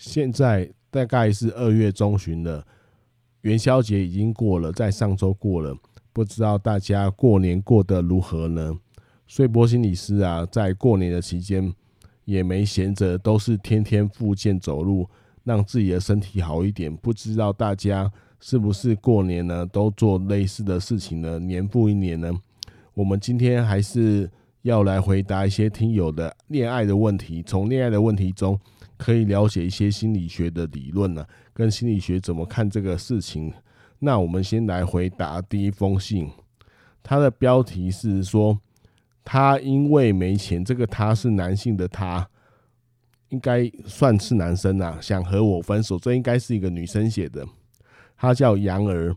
现在大概是二月中旬了，元宵节已经过了，在上周过了，不知道大家过年过得如何呢？所以波心理师啊，在过年的期间也没闲着，都是天天复健走路，让自己的身体好一点。不知道大家是不是过年呢，都做类似的事情呢？年复一年呢？我们今天还是要来回答一些听友的恋爱的问题，从恋爱的问题中。可以了解一些心理学的理论呢，跟心理学怎么看这个事情。那我们先来回答第一封信，他的标题是说，他因为没钱，这个他是男性的他，应该算是男生啊，想和我分手。这应该是一个女生写的，他叫杨儿。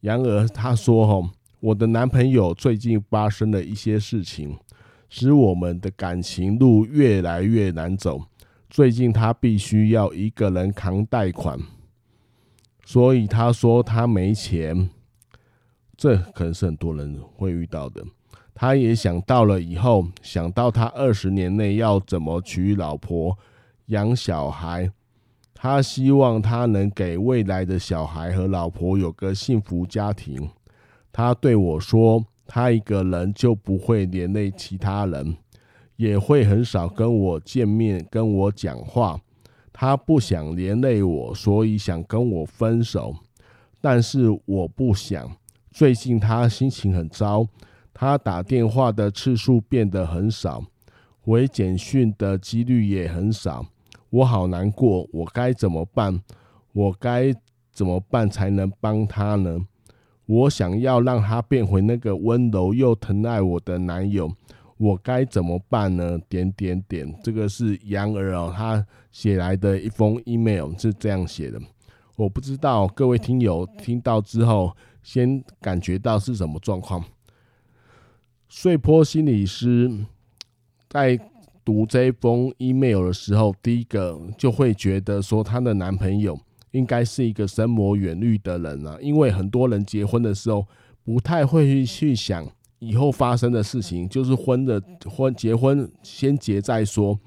杨儿他说：“哈，我的男朋友最近发生了一些事情，使我们的感情路越来越难走。”最近他必须要一个人扛贷款，所以他说他没钱，这可能是很多人会遇到的。他也想到了以后，想到他二十年内要怎么娶老婆、养小孩，他希望他能给未来的小孩和老婆有个幸福家庭。他对我说，他一个人就不会连累其他人。也会很少跟我见面，跟我讲话。他不想连累我，所以想跟我分手。但是我不想。最近他心情很糟，他打电话的次数变得很少，回简讯的几率也很少。我好难过，我该怎么办？我该怎么办才能帮他呢？我想要让他变回那个温柔又疼爱我的男友。我该怎么办呢？点点点，这个是杨儿哦，他写来的一封 email 是这样写的。我不知道各位听友听到之后，先感觉到是什么状况。碎坡心理师在读这封 email 的时候，第一个就会觉得说，她的男朋友应该是一个深谋远虑的人啊，因为很多人结婚的时候不太会去想。以后发生的事情就是婚的婚结婚先结再说，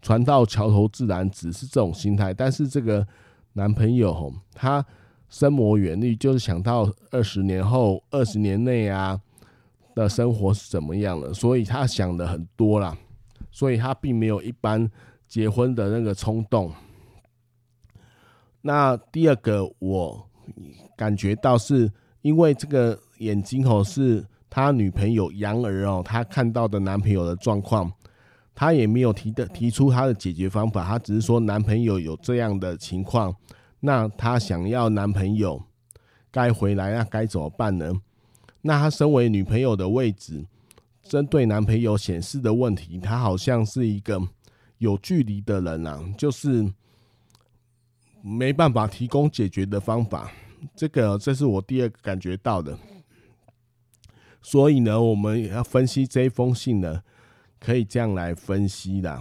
船到桥头自然直是这种心态。但是这个男朋友吼，他深谋远虑，就是想到二十年后、二十年内啊的生活是怎么样了，所以他想的很多啦，所以他并没有一般结婚的那个冲动。那第二个，我感觉到是因为这个眼睛吼是。他女朋友杨儿哦，他看到的男朋友的状况，他也没有提的提出他的解决方法，他只是说男朋友有这样的情况，那他想要男朋友该回来，那该怎么办呢？那他身为女朋友的位置，针对男朋友显示的问题，他好像是一个有距离的人啊，就是没办法提供解决的方法。这个，这是我第二个感觉到的。所以呢，我们要分析这一封信呢，可以这样来分析的。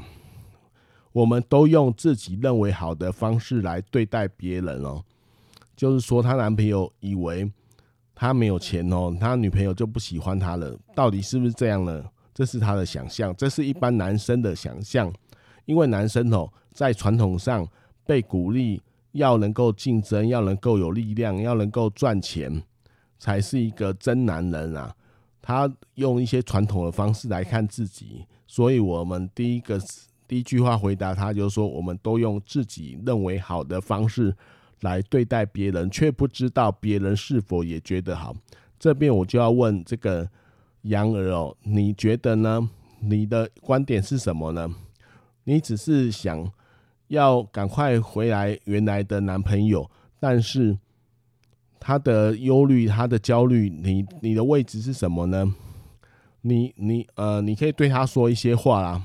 我们都用自己认为好的方式来对待别人哦。就是说，她男朋友以为他没有钱哦，他女朋友就不喜欢他了。到底是不是这样呢？这是他的想象，这是一般男生的想象。因为男生哦，在传统上被鼓励要能够竞争，要能够有力量，要能够赚钱，才是一个真男人啊。他用一些传统的方式来看自己，所以我们第一个第一句话回答他，就是说，我们都用自己认为好的方式来对待别人，却不知道别人是否也觉得好。这边我就要问这个杨儿哦，你觉得呢？你的观点是什么呢？你只是想要赶快回来原来的男朋友，但是他的忧虑、他的焦虑，你你的位置是什么呢？你你呃，你可以对他说一些话啦。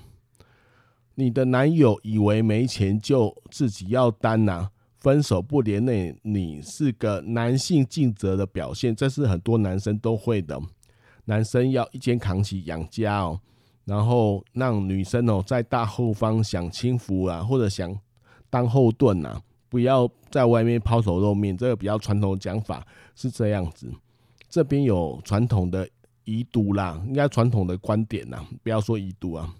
你的男友以为没钱就自己要担呐、分手不连累你，是个男性尽责的表现，这是很多男生都会的。男生要一肩扛起养家哦。然后让女生哦在大后方享清福啊，或者想当后盾呐，不要在外面抛头露面。这个比较传统的讲法是这样子。这边有传统的遗毒啦，应该传统的观点呐，不要说遗毒啊，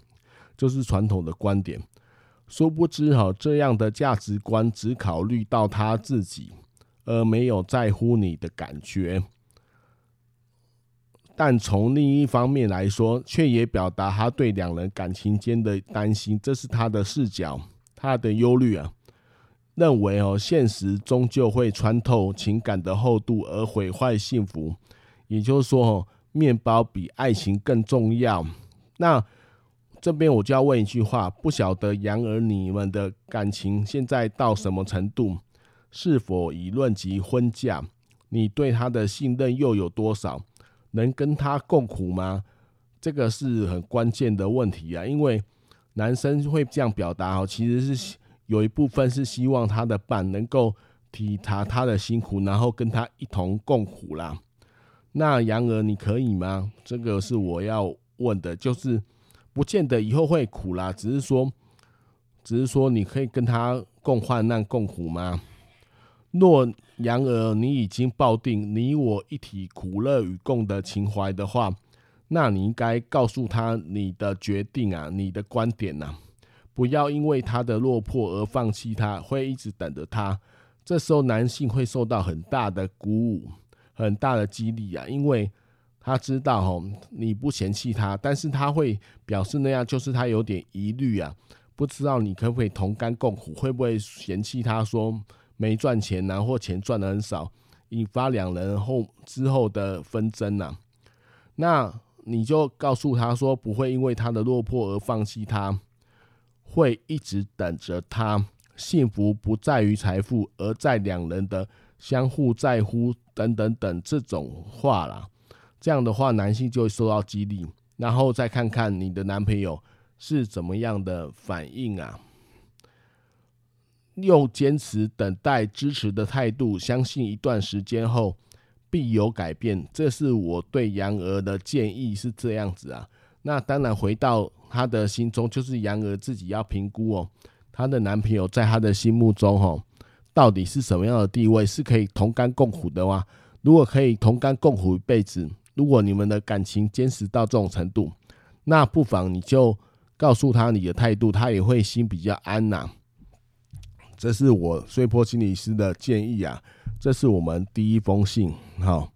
就是传统的观点。殊不知哈，这样的价值观只考虑到他自己，而没有在乎你的感觉。但从另一方面来说，却也表达他对两人感情间的担心，这是他的视角，他的忧虑啊，认为哦，现实终究会穿透情感的厚度而毁坏幸福。也就是说，面包比爱情更重要。那这边我就要问一句话：不晓得杨儿你们的感情现在到什么程度？是否已论及婚嫁？你对他的信任又有多少？能跟他共苦吗？这个是很关键的问题啊，因为男生会这样表达哦，其实是有一部分是希望他的伴能够体察他的辛苦，然后跟他一同共苦啦。那杨儿你可以吗？这个是我要问的，就是不见得以后会苦啦，只是说，只是说你可以跟他共患难共苦吗？若杨儿，你已经抱定你我一体苦乐与共的情怀的话，那你应该告诉他你的决定啊，你的观点呐、不要因为他的落魄而放弃他，会一直等着他。这时候男性会受到很大的鼓舞，很大的激励啊，因为他知道哦，你不嫌弃他，但是他会表示那样，就是他有点疑虑啊，不知道你可不可以同甘共苦，会不会嫌弃他说。没赚钱呐、啊，或钱赚的很少，引发两人后之后的纷争呐、啊。那你就告诉他说，不会因为他的落魄而放弃他，会一直等着他。幸福不在于财富，而在两人的相互在乎等等等这种话啦。这样的话，男性就会受到激励，然后再看看你的男朋友是怎么样的反应啊。用坚持、等待、支持的态度，相信一段时间后必有改变。这是我对杨儿的建议，是这样子啊。那当然，回到她的心中，就是杨儿自己要评估哦，她的男朋友在她的心目中哦，到底是什么样的地位，是可以同甘共苦的吗？如果可以同甘共苦一辈子，如果你们的感情坚持到这种程度，那不妨你就告诉他你的态度，他也会心比较安呐、这是我穗波心理师的建议啊，这是我们第一封信，好，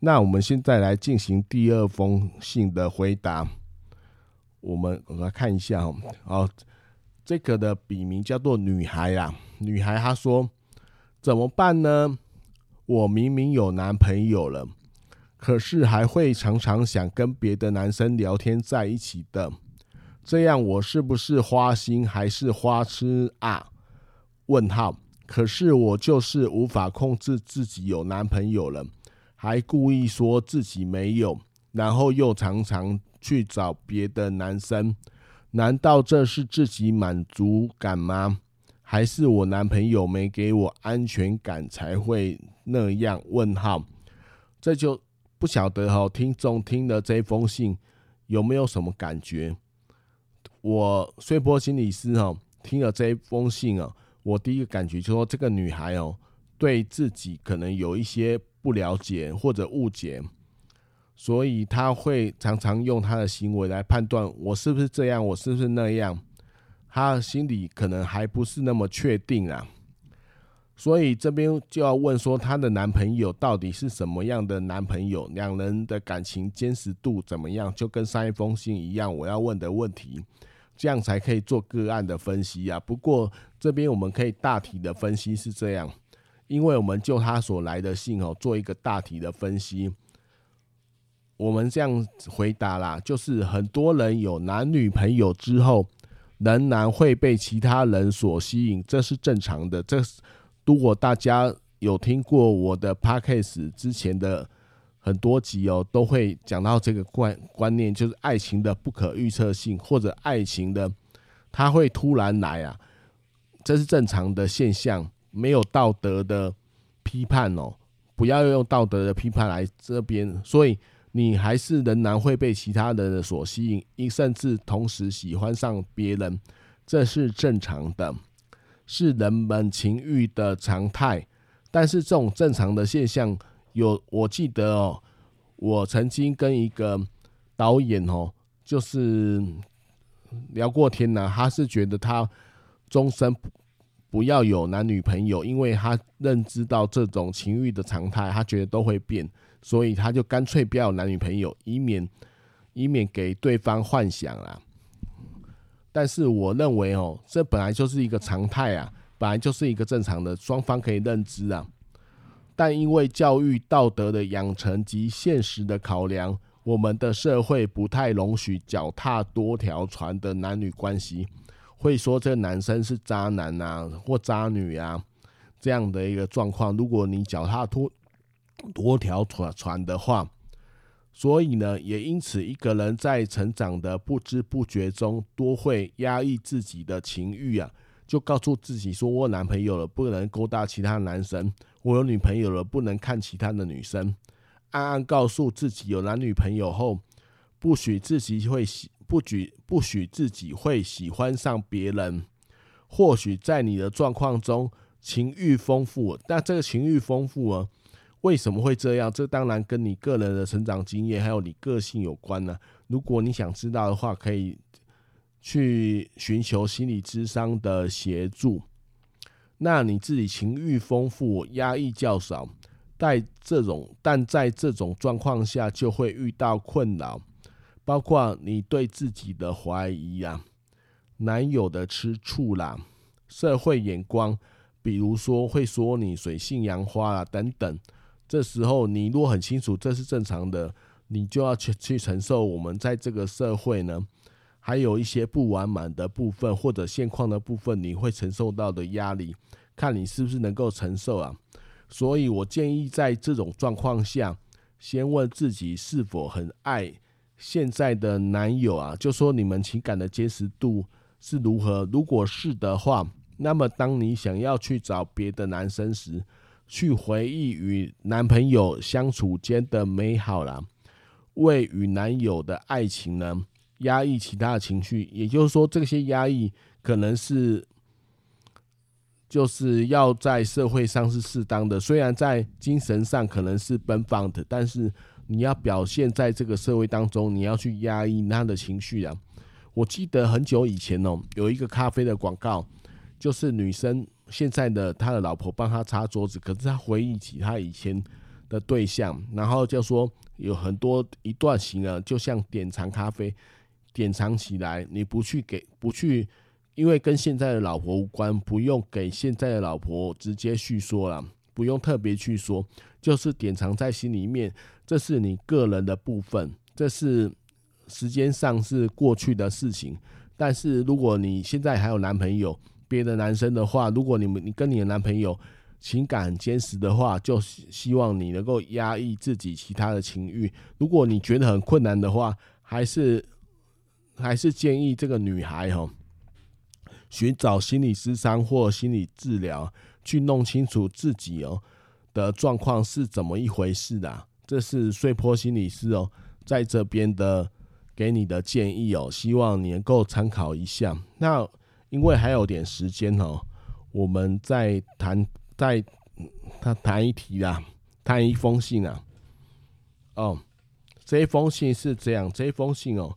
那我们现在来进行第二封信的回答。我们我们来看一下哦，好，这个的笔名叫做女孩啊，女孩她说怎么办呢？我明明有男朋友了，可是还会常常想跟别的男生聊天在一起的，这样我是不是花心还是花痴啊？问号，可是我就是无法控制自己有男朋友了，还故意说自己没有，然后又常常去找别的男生，难道这是自己满足感吗？还是我男朋友没给我安全感才会那样？问号，这就不晓得哈，听众听了这封信有没有什么感觉？我穗波心理师哈，听了这封信啊。我第一个感觉就是说，这个女孩哦，对自己可能有一些不了解或者误解，所以她会常常用她的行为来判断我是不是这样，我是不是那样。她心里可能还不是那么确定啊，所以这边就要问说，她的男朋友到底是什么样的男朋友？两人的感情坚实度怎么样？就跟上一封信一样，我要问的问题。这样才可以做个案的分析啊。不过这边我们可以大体的分析是这样：因为我们就他所来的信哦，做一个大体的分析。我们这样回答啦，就是很多人有男女朋友之后，仍然会被其他人所吸引，这是正常的。这如果大家有听过我的 podcast 之前的很多集哦，都会讲到这个观观念，就是爱情的不可预测性，或者爱情的它会突然来啊，这是正常的现象，没有道德的批判哦，不要用道德的批判来这边，所以。你还是仍然会被其他人所吸引，甚至同时喜欢上别人，这是正常的，是人们情欲的常态。但是这种正常的现象，有我记得哦，我曾经跟一个导演哦，就是聊过天呢，他是觉得他终身不要有男女朋友，因为他认知到这种情欲的常态，他觉得都会变。所以他就干脆不要有男女朋友，以免以免给对方幻想啦。但是我认为哦，这本来就是一个常态啊，本来就是一个正常的，双方可以认知啊。但因为教育、道德的养成及现实的考量，我们的社会不太容许脚踏多条船的男女关系，会说这个男生是渣男啊，或渣女啊这样的一个状况。如果你脚踏多多条船船的话，所以呢，也因此，一个人在成长的不知不觉中，多会压抑自己的情欲啊，就告诉自己说：“我男朋友了，不能勾搭其他男生；我有女朋友了，不能看其他的女生。”暗暗告诉自己，有男女朋友后，不许自己会喜，不许不许自己会喜欢上别人。或许在你的状况中，情欲丰富，但这个情欲丰富啊。为什么会这样？这当然跟你个人的成长经验还有你个性有关呢。如果你想知道的话，可以去寻求心理咨商的协助。那你自己情欲丰富，压抑较少，在这种但在这种状况下就会遇到困扰，包括你对自己的怀疑啊，男友的吃醋啦，社会眼光，比如说会说你水性杨花啦等等。这时候，你如果很清楚这是正常的，你就要去去承受我们在这个社会呢，还有一些不完满的部分或者现况的部分，你会承受到的压力，看你是不是能够承受啊。所以我建议在这种状况下，先问自己是否很爱现在的男友啊，就说你们情感的坚实度是如何。如果是的话，那么当你想要去找别的男生时，去回忆与男朋友相处间的美好啦，为与男友的爱情呢压抑其他的情绪，也就是说，这些压抑可能是就是要在社会上是适当的，虽然在精神上可能是奔放的，但是你要表现在这个社会当中，你要去压抑他的情绪啊。我记得很久以前哦，有一个咖啡的广告，就是女生。现在的他的老婆帮他擦桌子，可是她回忆起她以前的对象，然后就说有很多一段情啊，就像典藏咖啡，典藏起来，你不去给，不去，因为跟现在的老婆无关，不用给现在的老婆直接叙说了，不用特别去说，就是典藏在心里面，这是你个人的部分，这是时间上是过去的事情，但是如果你现在还有男朋友。别的男生的话，如果你们你跟你的男朋友情感很坚实的话，就希望你能够压抑自己其他的情欲。如果你觉得很困难的话，还是还是建议这个女孩哈，寻找心理咨商或心理治疗，去弄清楚自己哦的状况是怎么一回事的。这是碎坡心理师哦在这边的给你的建议哦，希望你能够参考一下。那。因为还有点时间哦，我们再谈，再他谈一题啊，谈一封信啊。哦，这封信是这样，这封信哦，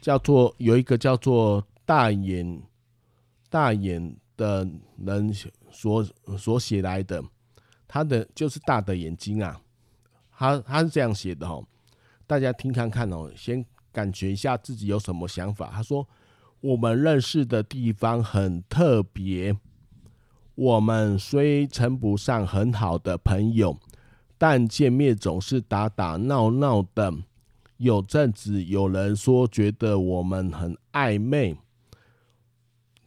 叫做有一个叫做大眼大眼的人所所写来的，他的就是大的眼睛啊，他他是这样写的哦，大家听看看哦，先感觉一下自己有什么想法。他说。我们认识的地方很特别，我们虽称不上很好的朋友，但见面总是打打闹闹的。有阵子有人说觉得我们很暧昧，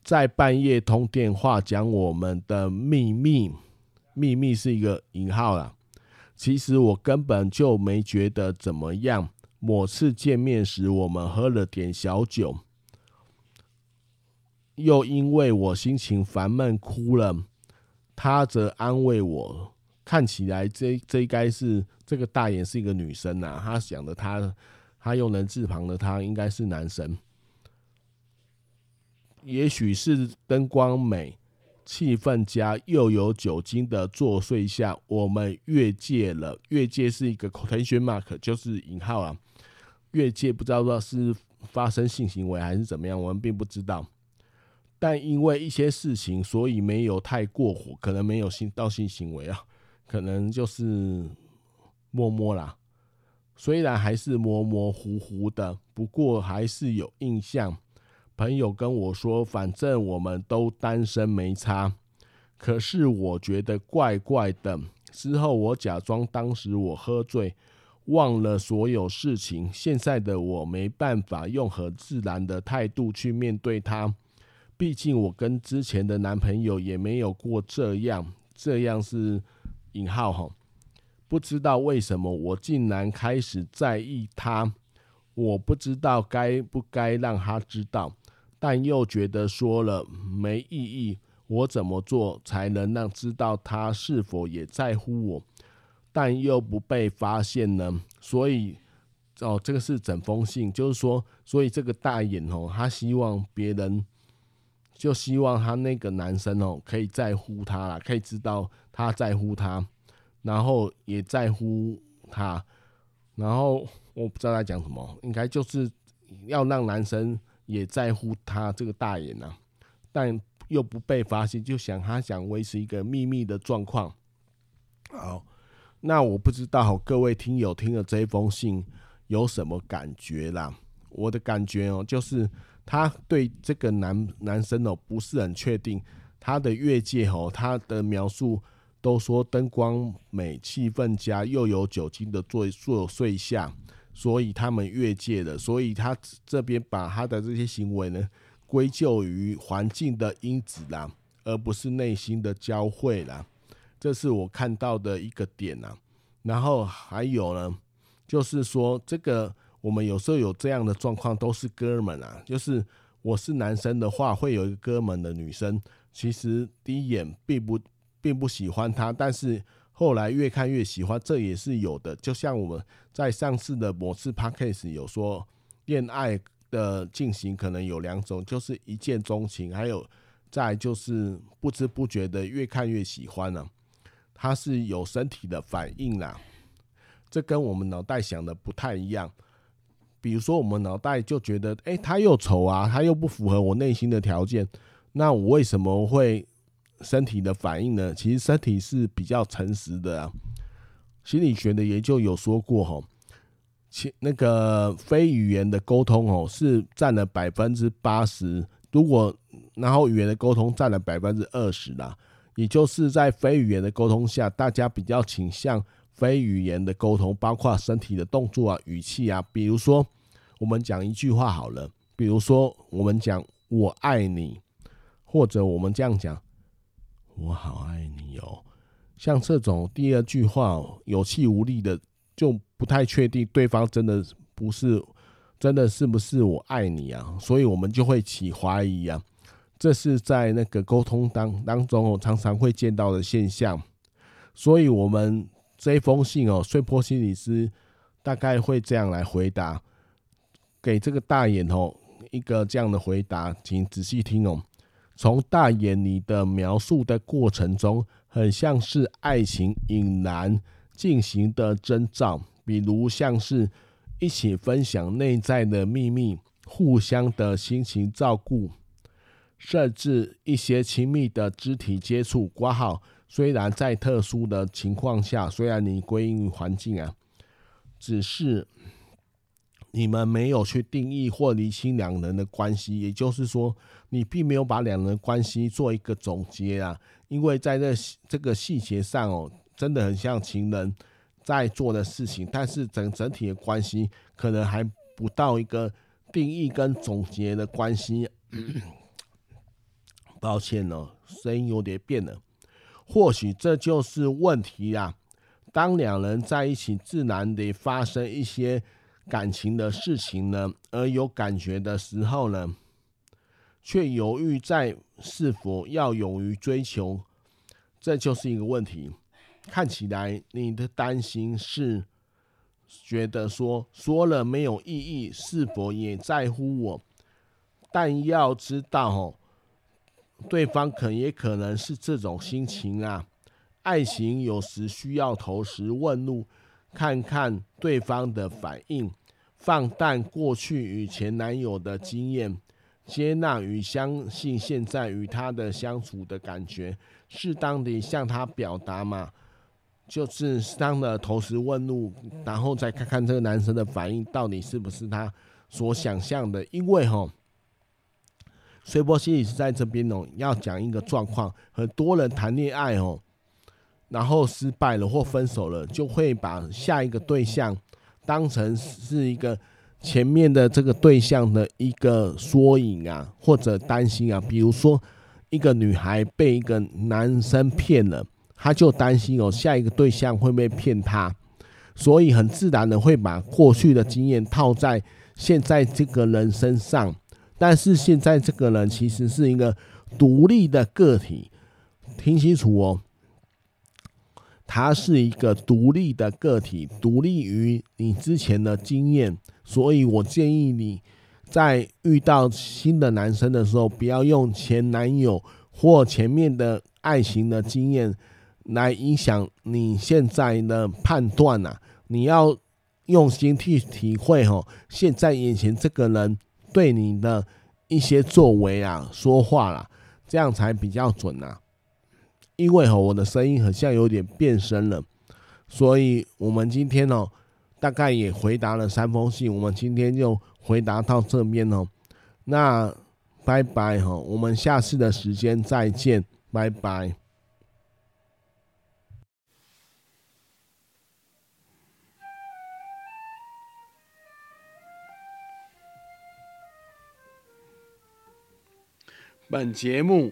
在半夜通电话讲我们的秘密，秘密是一个引号啦。其实我根本就没觉得怎么样。某次见面时，我们喝了点小酒，又因为我心情烦闷哭了，他则安慰我。看起来这这应该是这个大眼是一个女生呐、他想的他他用人字旁的他应该是男生，也许是灯光美、气氛佳，又有酒精的作祟下，我们越界了。越界是一个口头学 mark，就是引号啊。越界不知道是发生性行为还是怎么样，我们并不知道。但因为一些事情，所以没有太过火，可能没有性到性行为啊。可能就是摸摸啦，虽然还是模模糊糊的，不过还是有印象。朋友跟我说，反正我们都单身没差。可是我觉得怪怪的。之后我假装当时我喝醉，忘了所有事情。现在的我没办法用很自然的态度去面对他，毕竟我跟之前的男朋友也没有过这样。这样是。引号哈，不知道为什么我竟然开始在意他，我不知道该不该让他知道，但又觉得说了没意义。我怎么做才能让知道他是否也在乎我，但又不被发现呢？所以哦，这个是整封信，就是说，所以这个大眼哦，他希望别人。就希望他那个男生哦，可以在乎他啦，可以知道他在乎他，然后也在乎他，然后我不知道他讲什么，应该就是要让男生也在乎他这个大眼呐，但又不被发现，就想他想维持一个秘密的状况。好，那我不知道各位听友听了这一封信有什么感觉啦？我的感觉哦，就是。他对这个男男生哦不是很确定，他的越界哦，他的描述都说灯光美、气氛佳，又有酒精的作作祟下，所以他们越界了。所以他这边把他的这些行为呢归咎于环境的因子啦，而不是内心的交汇啦。这是我看到的一个点呐。然后还有呢，就是说这个。我们有时候有这样的状况，都是哥们啊。就是我是男生的话，会有一个哥们的女生，其实第一眼并不并不喜欢他，但是后来越看越喜欢，这也是有的。就像我们在上次的某次 podcast 有说，恋爱的进行可能有两种，就是一见钟情，还有再就是不知不觉的越看越喜欢了啊。他是有身体的反应啦，这跟我们脑袋想的不太一样。比如说，我们脑袋就觉得，哎，他又丑啊，他又不符合我内心的条件，那我为什么会身体的反应呢？其实身体是比较诚实的啊。心理学的研究有说过，吼，其那个非语言的沟通，哦，是占了百分之八十，如果然后语言的沟通占了百分之二十啦，也就是在非语言的沟通下，大家比较倾向。非语言的沟通，包括身体的动作啊、语气啊。比如说，我们讲一句话好了，比如说我们讲“我爱你”，或者我们这样讲“我好爱你哦”。像这种第二句话有气无力的，就不太确定对方真的不是真的是不是我爱你啊，所以我们就会起怀疑啊。这是在那个沟通当当中我常常会见到的现象，所以我们。这封信哦，穗波心理师大概会这样来回答，给这个大眼哦一个这样的回答，请仔细听哦。从大眼你的描述的过程中，很像是爱情隐然进行的征兆，比如像是一起分享内在的秘密，互相的心情照顾，甚至一些亲密的肢体接触，挂号。虽然在特殊的情况下，虽然你归因于环境啊，只是你们没有去定义或厘清两人的关系，也就是说，你并没有把两人关系做一个总结啊。因为在这这个细节上哦，真的很像情人在做的事情，但是整整体的关系可能还不到一个定义跟总结的关系。抱歉哦，声音有点变了。或许这就是问题啊。当两人在一起，自然得发生一些感情的事情呢，而有感觉的时候呢，却犹豫在是否要勇于追求，这就是一个问题。看起来你的担心是觉得说说了没有意义，是否也在乎我？但要知道哦，对方可也可能是这种心情啊。爱情有时需要投石问路，看看对方的反应，放淡过去与前男友的经验，接纳与相信现在与他的相处的感觉，适当的向他表达嘛，就是适当的投石问路，然后再看看这个男生的反应到底是不是他所想象的。因为哈，穗波心理是在这边哦，要讲一个状况，很多人谈恋爱哦。然后失败了或分手了，就会把下一个对象当成是一个前面的这个对象的一个缩影啊，或者担心啊。比如说，一个女孩被一个男生骗了，她就担心哦，下一个对象会不会骗她，所以很自然的会把过去的经验套在现在这个人身上。但是现在这个人其实是一个独立的个体，听清楚哦。他是一个独立的个体，独立于你之前的经验，所以我建议你在遇到新的男生的时候，不要用前男友或前面的爱情的经验来影响你现在的判断啊！你要用心去体会哦，现在眼前这个人对你的一些作为啊、说话啦，这样才比较准啊。因为哈，我的声音好像有点变声了，所以我们今天哦，大概也回答了三封信，我们今天就回答到这边哦。那拜拜哈，我们下次的时间再见，拜拜。本节目。